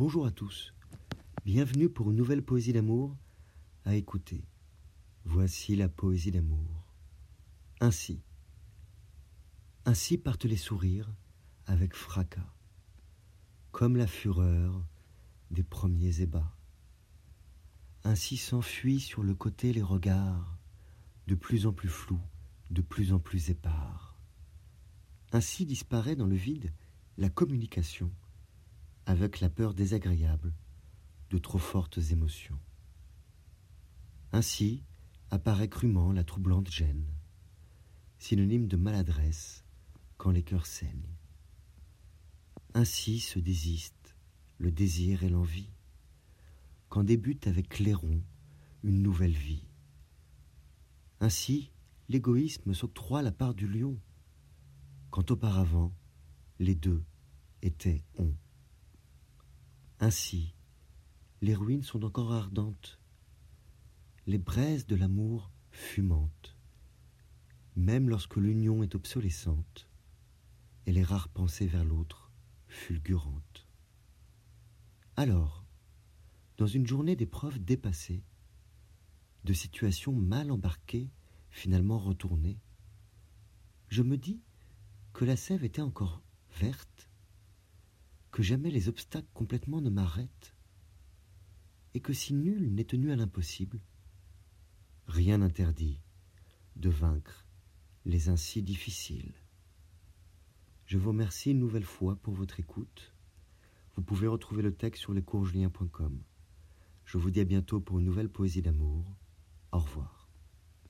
Bonjour à tous. Bienvenue pour une nouvelle poésie d'amour à écouter. Voici la poésie d'amour. Ainsi. Ainsi partent les sourires avec fracas, comme la fureur des premiers ébats. Ainsi s'enfuient sur le côté les regards, de plus en plus flous, de plus en plus épars. Ainsi disparaît dans le vide la communication avec la peur désagréable de trop fortes émotions. Ainsi apparaît crûment la troublante gêne, synonyme de maladresse quand les cœurs saignent. Ainsi se désistent le désir et l'envie, quand débute avec clairon une nouvelle vie. Ainsi, l'égoïsme s'octroie la part du lion, quand auparavant les deux étaient on. Ainsi, les ruines sont encore ardentes, les braises de l'amour fumantes, même lorsque l'union est obsolescente, et les rares pensées vers l'autre fulgurantes. Alors, dans une journée d'épreuves dépassées, de situations mal embarquées, finalement retournées, je me dis que la sève était encore verte, jamais les obstacles complètement ne m'arrêtent, et que si nul n'est tenu à l'impossible, rien n'interdit de vaincre les ainsi difficiles. Je vous remercie une nouvelle fois pour votre écoute. Vous pouvez retrouver le texte sur lescoursjulien.com. Je vous dis à bientôt pour une nouvelle poésie d'amour. Au revoir.